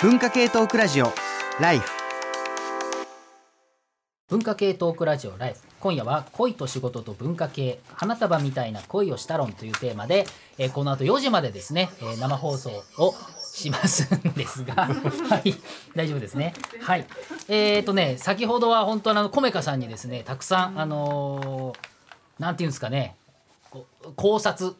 文化系トークラジオライフ。文化系トークラジオライフ。今夜は恋と仕事と文化系。花束みたいな恋をした論というテーマで、えーこの後4時までですね、えー生放送をしますんですが はい。大丈夫ですね。はい。えー、とね先ほどは本当にあのコメカさんにですねたくさんあのーなんていうんですかね考察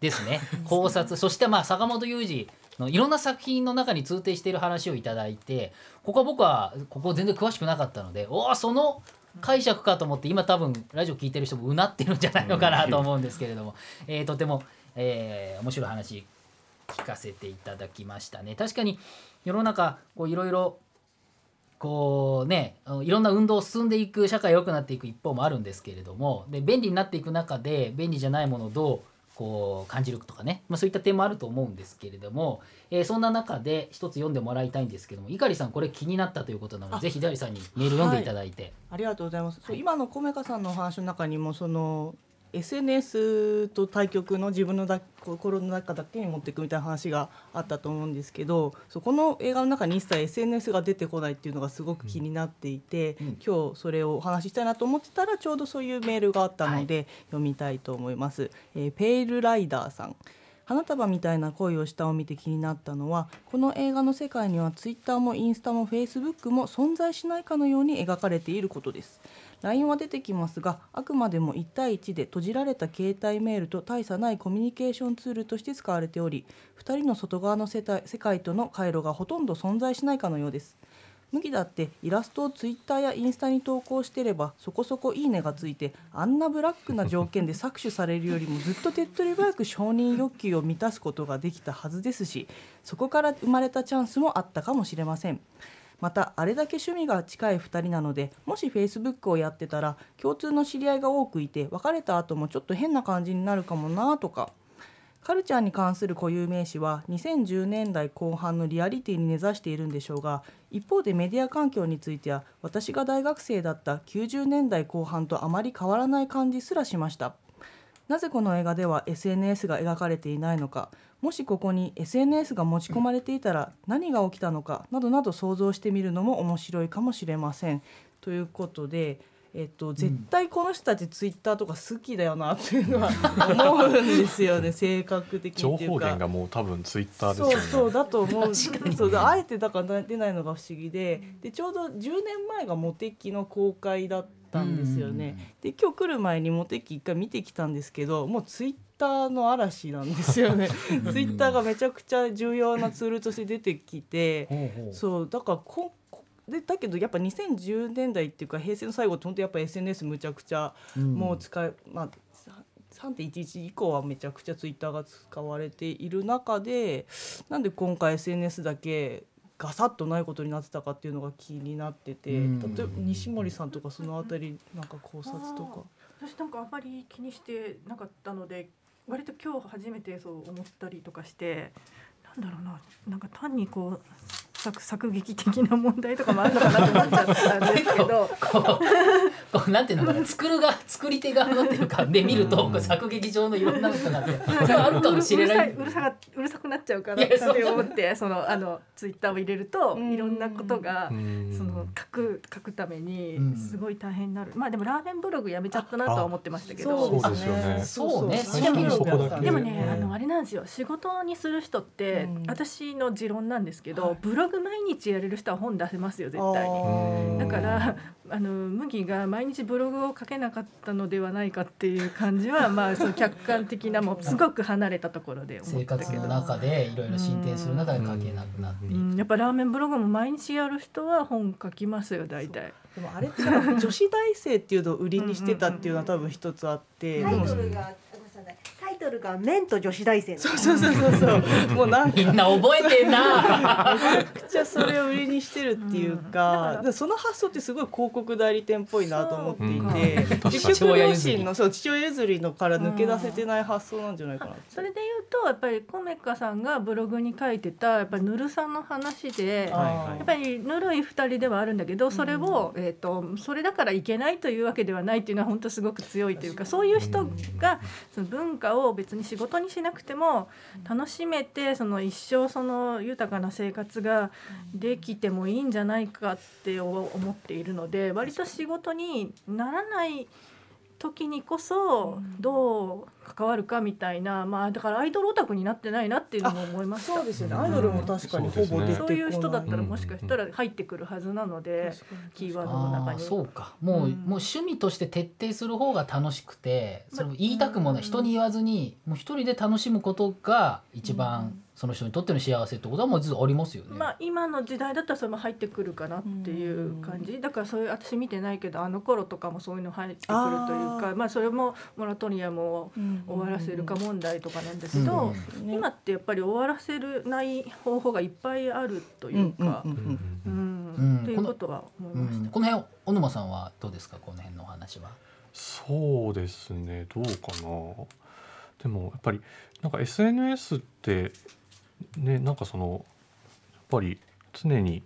ですね。考察。そしてまあ坂本雄二のいろんな作品の中に通底している話をいただいてここは僕はここ全然詳しくなかったのでおおその解釈かと思って今多分ラジオ聞いてる人もうなってるんじゃないのかなと思うんですけれども、えーとても、えー面白い話聞かせていただきましたね。確かに世の中こういろいろこうねいろんな運動を進んでいく社会良くなっていく一方もあるんですけれどもで便利になっていく中で便利じゃないものをどうこう感じるとかね、まあ、そういった点もあると思うんですけれども、えーそんな中で一つ読んでもらいたいんですけども碇さんこれ気になったということなのあ。でぜひ碇さんにメール読んでいただいて、ありがとうございます。そう今のコメカさんのお話の中にもその SNS と対局の自分のだ心の中だけに持っていくみたいな話があったと思うんですけどそこの映画の中に一切 SNS が出てこないっていうのがすごく気になっていて、うん。今日それをお話ししたいなと思ってたらちょうどそういうメールがあったので、読みたいと思います。えーペールライダーさん。花束みたいな恋をしたを見て気になったのはこの映画の世界にはツイッターもインスタもフェイスブックも存在しないかのように描かれていることです LINE は出てきますがあくまでも1対1で閉じられた携帯メールと大差ないコミュニケーションツールとして使われており2人の外側の世界世界との回路がほとんど存在しないかのようです。麦だってイラストをツイッターやインスタに投稿してればそこそこいいねがついてあんなブラックな条件で搾取されるよりもずっと手っ取り早く承認欲求を満たすことができたはずですしそこから生まれたチャンスもあったかもしれません。またあれだけ趣味が近い2人なのでもし Facebook をやってたら共通の知り合いが多くいて別れた後もちょっと変な感じになるかもなとか。カルチャーに関する固有名詞は2010年代後半のリアリティに根ざしているんでしょうが一方でメディア環境については私が大学生だった90年代後半とあまり変わらない感じすらしました。なぜこの映画では SNS が描かれていないのかもしここに SNS が持ち込まれていたら何が起きたのかなどなど想像してみるのも面白いかもしれません。ということで、えっと、絶対この人たちツイッターとか好きだよなっていうのは思うんですよね 性格的に情っていうか。報源がもう多分ツイッターですよね。そうそうだと思うそうだあえてだから出ないのが不思議ででちょうど10年前がモテキの公開だったんですよね。で今日来る前にモテキ一回見てきたんですけどもうツイッターの嵐なんですよね。ツイッターがめちゃくちゃ重要なツールとして出てきて。そうだからここでだけどやっぱ2010年代っていうか平成の最後って本当やっぱ SNS むちゃくちゃうんもう使い、まあさ3.11以降はめちゃくちゃツイッターが使われている中でなんで今回 SNS だけガサッとないことになってたかっていうのが気になってて、うん。例えば西森さんとかそのあたりなんか考察とか。私なんかあんまり気にしてなかったので割と今日初めてそう思ったりとかしてなんだろうななんか単にこう作作劇的な問題とかもあるのかなと思っちゃったんですけど なんていうのかな作るが作り手側のっていうかで見るとこう作劇上のいろんなことがあって それはあるかもしれない。うるさいうるさがうるさくなっちゃうかないやそう。って思ってそのあのツイッターを入れるとうん。いろんなことがうん。その書く書くためにうん。すごい大変になる、まあでもラーメンブログやめちゃったなとは思ってましたけど。そうですよね。そうね。でもね、うん。あのあれなんですよ。仕事にする人って、うん。私の持論なんですけど、はい。ブログ毎日やれる人は本出せますよ絶対に。うんだからあの麦が毎日ブログを書けなかったのではないかっていう感じはまあその客観的なもうすごく離れたところで思生ったけど。活の中でいろいろ進展する中で書けなくなってやっぱラーメンブログも毎日やる人は本書きますよ大体。でもあれって女子大生っていうのを売りにしてたっていうのは多分一つあって、イトルが麺と女子大生の。そうそうそうそう。そ うもうなんか。みんな覚えてんな。めちゃくちゃそれを売りにしてるっていうか,、うん。その発想ってすごい広告代理店っぽいなと思っていて。か結父親譲り局両親のそう父親譲りのから抜け出せてない発想なんじゃないかな。ってそれで言うとやっぱりコメカさんがブログに書いてたやっぱりぬるさんの話で。やっぱりぬるい2人ではあるんだけどそれを、えー、とそれだからいけないというわけではないっていうのは本当すごく強いというかそういう人がその文化をを別に仕事にしなくても楽しめてその一生その豊かな生活ができてもいいんじゃないかって思っているので割と仕事にならない時にこそどう関わるかみたいなまあだからアイドルオタクになってないなっていうのも思いました。そうですよね。アイドルも確かにほぼ出てこない。そういう人だったらもしかしたら入ってくるはずなので、キーワードの中に。そうか。もう,、うん。もう趣味として徹底する方が楽しくてそれを言いたくもない、人に言わずにもう一人で楽しむことが一番その人にとっての幸せってことはもうずっとありますよね。まあ今の時代だったらそれも入ってくるかなっていう感じ。だからそういう私見てないけどあの頃とかもそういうの入ってくるというあかまあそれもモラトリアムを終わらせるか問題とかなんですけど、うん今ってやっぱり終わらせるない方法がいっぱいあるというか、うんうんうんうん。うん。っていうことは思いうました。ん、この辺小沼さんはどうですか？この辺のお話は。そうですね。どうかな。でもやっぱりなんか SNS ってねなんかそのやっぱり常に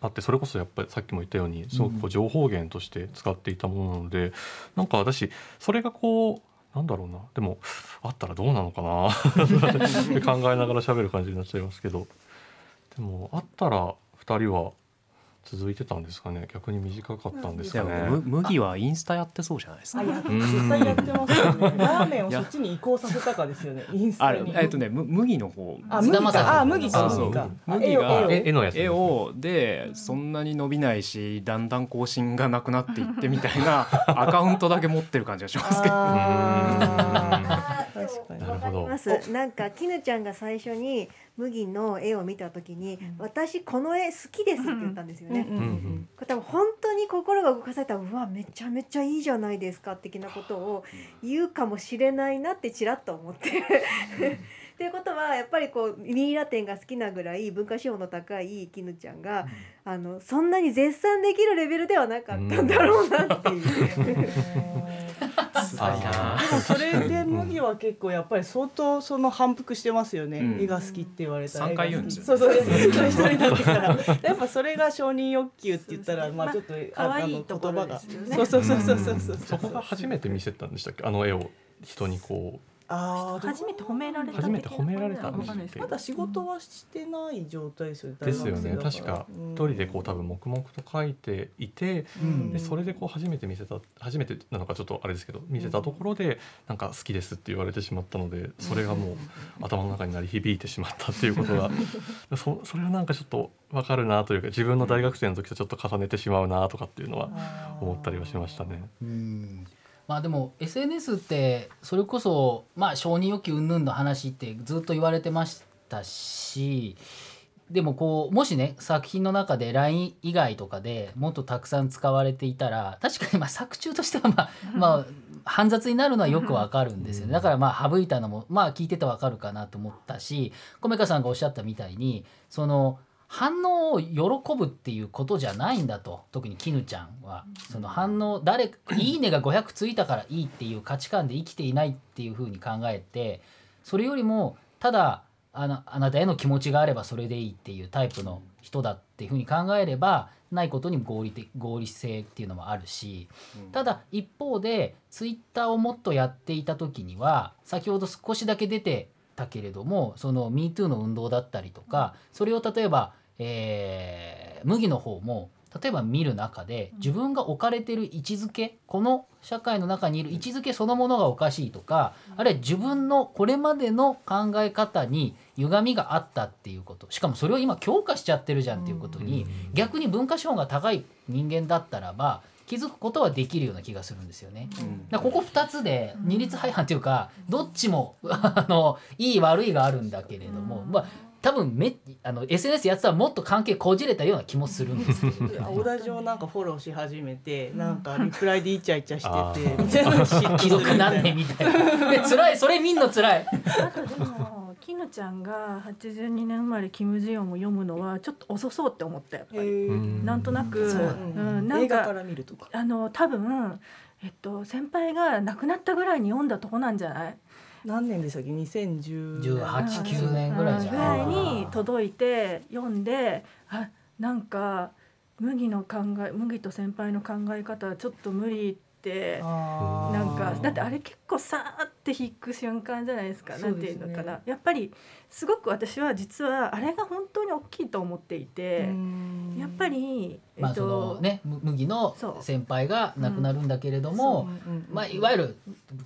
あってそれこそやっぱりさっきも言ったようにすごくこう情報源として使っていたものなので、なんか私それがこうなんだろうなでもあったらどうなのかなって考えながら喋る感じになっちゃいますけど。でもあったら2人は続いてたんですかね。逆に短かったんですかね。む麦はインスタやってそうじゃないですか。あ。やうん。絶対やってますよね。ラーメンをそっちに移行させたかですよね。インスタに。えっとねむ麦の方。あ麦か。あ麦か麦か麦が絵を絵をえ絵のやつ絵をでそんなに伸びないしだんだん更新がなくなっていってみたいなアカウントだけ持ってる感じがしますけど。確かにわかります。なんか絹ちゃんが最初に麦の絵を見た時に、私この絵好きですって言ったんですよね。うんうんうんこれ多分本当に心が動かされたらうわめちゃめちゃいいじゃないですか的なことを言うかもしれないなってちらっと思って。っていうことはやっぱりこうミイラ展が好きなぐらい文化資本の高い絹ちゃんが、あのそんなに絶賛できるレベルではなかったんだろうなっていう。それで麦は結構やっぱり相当その反復してますよね、うん。絵が好きって言われたら。三回言うんですよそうそう一人になってから。やっぱそれが承認欲求って言ったらまあちょっと可愛いところ言葉が。ですよねそうそうそうそうそうそう。そこが初めて見せたんでしたっけ？あの絵を人にこあー初めて褒められた初めて褒められたんわですまだ仕事はしてない状態ですよねうですよね。確か一人でこう多分黙々と描いていてうん。でそれでこう初めて見せた初めてなのかちょっとあれですけど見せたところでなんか好きですって言われてしまったのでそれがもう頭の中に鳴り響いてしまったっていうことが そそれはなんかちょっと分かるなというか自分の大学生の時とちょっと重ねてしまうなとかっていうのは思ったりはしましたね。うんまあでも SNS ってそれこそまあ承認欲求云々の話ってずっと言われてましたしでもこうもしね作品の中で LINE 以外とかでもっとたくさん使われていたら確かにまあ作中としてはまあまあ煩雑になるのはよくわかるんですよね。だからまあ省いたのもまあ聞いててわかるかなと思ったし米川さんがおっしゃったみたいにその反応を喜ぶっていうことじゃないんだと。特に絹ちゃんは。その反応誰「いいね」が500ついたからいいっていう価値観で生きていないっていうふうに考えてそれよりもただあのあなたへの気持ちがあればそれでいいっていうタイプの人だっていうふうに考えればないことにも合理的合理性っていうのもあるし、ただ一方でツイッターをもっとやっていた時には先ほど少しだけ出てたけれどもその MeToo の運動だったりとかそれを例えば、えー麦の方も例えば見る中で自分が置かれてる位置づけこの社会の中にいる位置づけそのものがおかしいとかあるいは自分のこれまでの考え方に歪みがあったっていうことしかもそれを今強化しちゃってるじゃんっていうことに逆に文化資本が高い人間だったらば気づくことはできるような気がするんですよね。だからここ2つで二律背反っていうかどっちも あのいい悪いがあるんだけれども、まあ多分めあの SNS やってたらもっと関係こじれたような気もするんですけ小田城なんかフォローし始めてなんかリプライでイチャイチャしててみたいな。既読なんねんみたいな。え辛い？それ見んの辛いなんかでも絹ちゃんが82年生まれキム・ジヨンを読むのはちょっと遅そうって思ったやっぱり。うんなんとなく、そううん、なんか映画から見るとか。あの多分えっと先輩が亡くなったぐらいに読んだとこなんじゃない？何年でしたっけ？2010 18 9年。ぐらいじゃないぐらいに届いて読んであなんか麦の考え麦と先輩の考え方はちょっと無理っててあー。なんかだってあれ結構さーって引く瞬間じゃないですかなんていうのかな。やっぱりすごく私は実はあれが本当に大きいと思っていてやっぱりえまあっとそのねむ麦の先輩が亡くなるんだけれども、まあいわゆる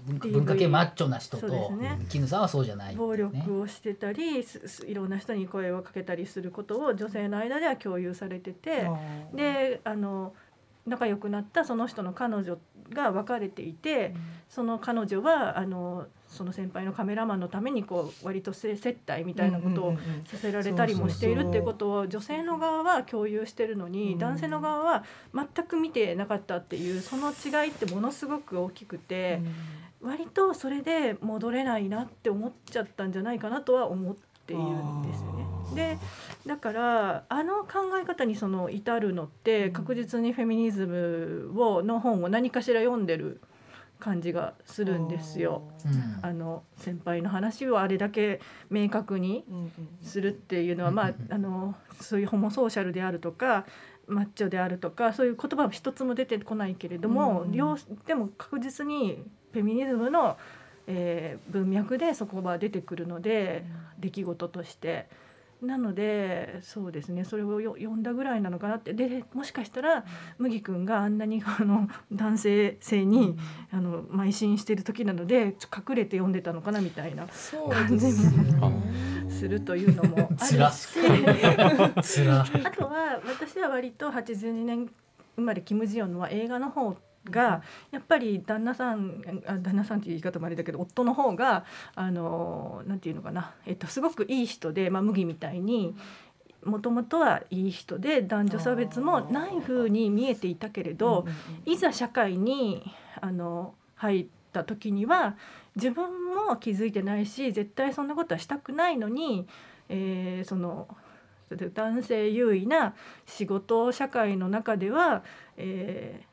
文化系マッチョな人とね。絹さんはそうじゃない、暴ね。力をしてたりすすいろんな人に声をかけたりすることを女性の間では共有されててであの仲良くなったその人の彼女が別れていてその彼女はあのその先輩のカメラマンのためにこう割とせ接待みたいなことをさせられたりもしているっていうことを女性の側は共有してるのにうん。男性の側は全く見てなかったっていうその違いってものすごく大きくて割とそれで戻れないなって思っちゃったんじゃないかなとは思っているんですよね。でだからあの考え方にその至るのって確実にフェミニズムをの本を何かしら読んでる感じがするんですよ。うん。あの先輩の話をあれだけ明確にするっていうのは、まあ、あのそういうホモソーシャルであるとかマッチョであるとかそういう言葉は一つも出てこないけれども、うん。両でも確実にフェミニズムの、えー文脈でそこは出てくるので、出来事として。なのでそうですね。それをよ読んだぐらいなのかなって。でもしかしたら麦君があんなにあの男性性に、あの邁進してる時なので隠れて読んでたのかなみたいな感じもするというのもあるし。あとは私は割と82年生まれキム・ジヨンのは映画の方がやっぱり旦那さんあ旦那さんっていう言い方もあれだけど夫の方があのなんていうのかな、えっと、すごくいい人で、まあ、麦みたいにもともとはいい人で男女差別もない風に見えていたけれど、いざ社会にあの入った時には自分も気づいてないし絶対そんなことはしたくないのに、えーその男性優位な仕事社会の中では、えー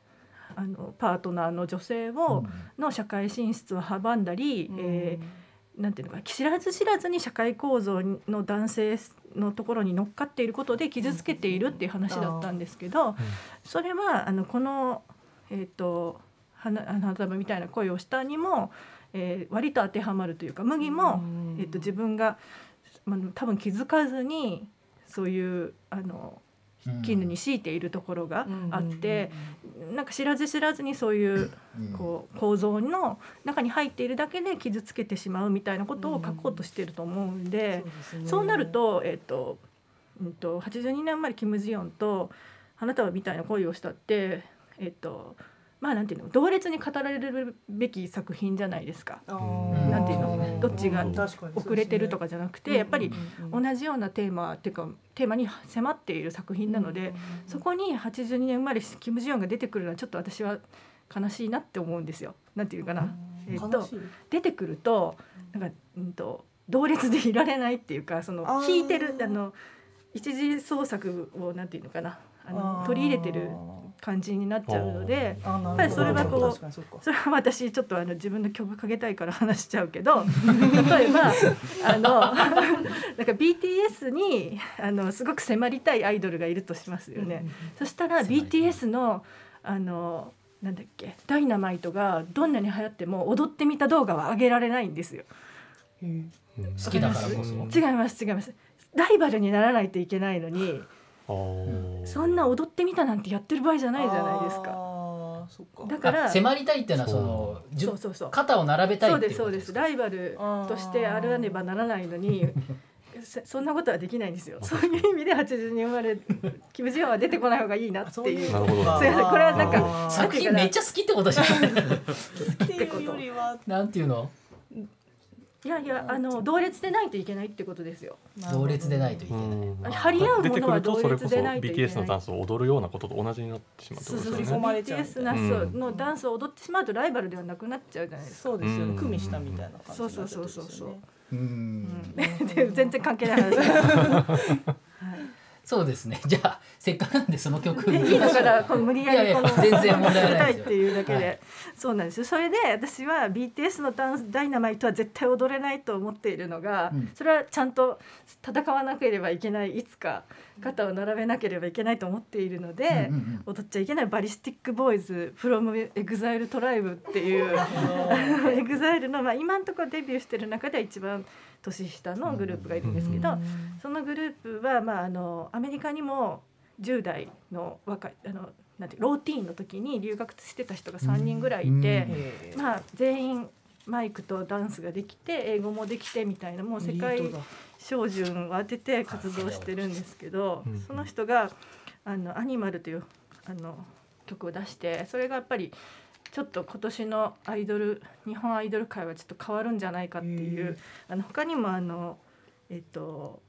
あのパートナーの女性を、の社会進出を阻んだり、えーなんていうのか知らず知らずに社会構造の男性のところに乗っかっていることで傷つけているっていう話だったんですけど、それはあのこの、えー、と花花束みたいな恋をしたにも、えー割と当てはまるというか麦も、えー、と自分が、まあ、多分気づかずにそういうあの絹に強いているところがあって、なんか知らず知らずにそういうこう構造の中に入っているだけで傷つけてしまうみたいなことを書こうとしていると思うんで、そうなると,、えっとうん、と82年前キム・ジヨンと花束みたいな恋をしたって、えっとまあなんていうの同列に語られるべき作品じゃないですか。なんていうのどっちが遅れてるとかじゃなくてやっぱり同じようなテーマっていうかテーマに迫っている作品なので、そこに82年生まれキム・ジヨンが出てくるのはちょっと私は悲しいなって思うんですよ。なんていうかな、えっと出てくるとなんか、うん、と同列でいられないっていうかそのあー。引いてるあの一次創作をなんていうのかな。あの取り入れてる感じになっちゃうので。やっぱりそれはこうそれは私ちょっとあの自分の曲かけたいから話しちゃうけど 例えばあの なんか BTS にあのすごく迫りたいアイドルがいるとしますよね。そしたら BTS のあのなんだっけ「ダイナマイト」がどんなに流行っても踊ってみた動画は上げられないんですよ。好きだからこそ。違います。違います。ライバルにならないといけないのにそんな踊ってみたなんてやってる場合じゃないじゃないですか。か。だからあ迫りたいっていうのはそのそう。そうそう肩を並べたいそうっていですそうですライバルとしてあらねばならないのに そそんなことはできないんですよ。そういう意味で80年生まれキム・ジヨンは出てこない方がいいなっていう。なるほど。すいませんこれはなんか作品めっちゃ好きってことじゃない？っていうよりは。なんていうの？いやいやあの同列でないといけないってことですよ。同列でないといけない。うん。張り合うものは出てくるとそれこそ同列でないといけない BTS のダンスを踊るようなことと同じになってしまうってそう。そうそうことですよね。BTS なうんのダンスを踊ってしまうとライバルではなくなっちゃうじゃないですか。そうですよ組みしたみたいな感じそうそうそうそうそう。うん。で全然関係ない話 そうですね。じゃあせっかくなんでその曲いい だからこう無理やりこの全然問題ないですよ。たいっていうだけで、はい。そうなんです。それで私は BTS のダンスダイナマイトは絶対踊れないと思っているのが、うん。それはちゃんと戦わなければいけないいつか肩を並べなければいけないと思っているので、うんうんうん。踊っちゃいけないバリスティックボーイズ from EXILE トライブっていう EXILE の、まあ、今のところデビューしてる中では一番年下のグループがいるんですけど、そのグループは、まあ、あのアメリカにも10代の若いあのなんてローティーンの時に留学してた人が3人ぐらいいて、まあ、全員マイクとダンスができて英語もできてみたいなもう世界標準を当てて活動してるんですけどうんその人が「あのアニマル」というあの曲を出してそれがやっぱりちょっと今年のアイドル日本アイドル界はちょっと変わるんじゃないかっていうあの他にもあのえっと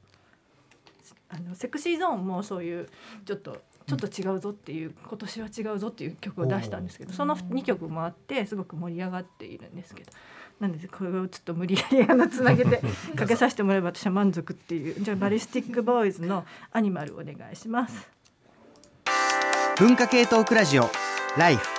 あのセクシーゾーンもそういうちょっとちょっと違うぞっていう今年は違うぞっていう曲を出したんですけどその2曲もあってすごく盛り上がっているんですけどなんでこれをちょっと無理やりあのつなげて かけさせてもらえば私は満足っていうじゃあバリスティックボーイズの「アニマル」お願いします。文化系トークラジオライフ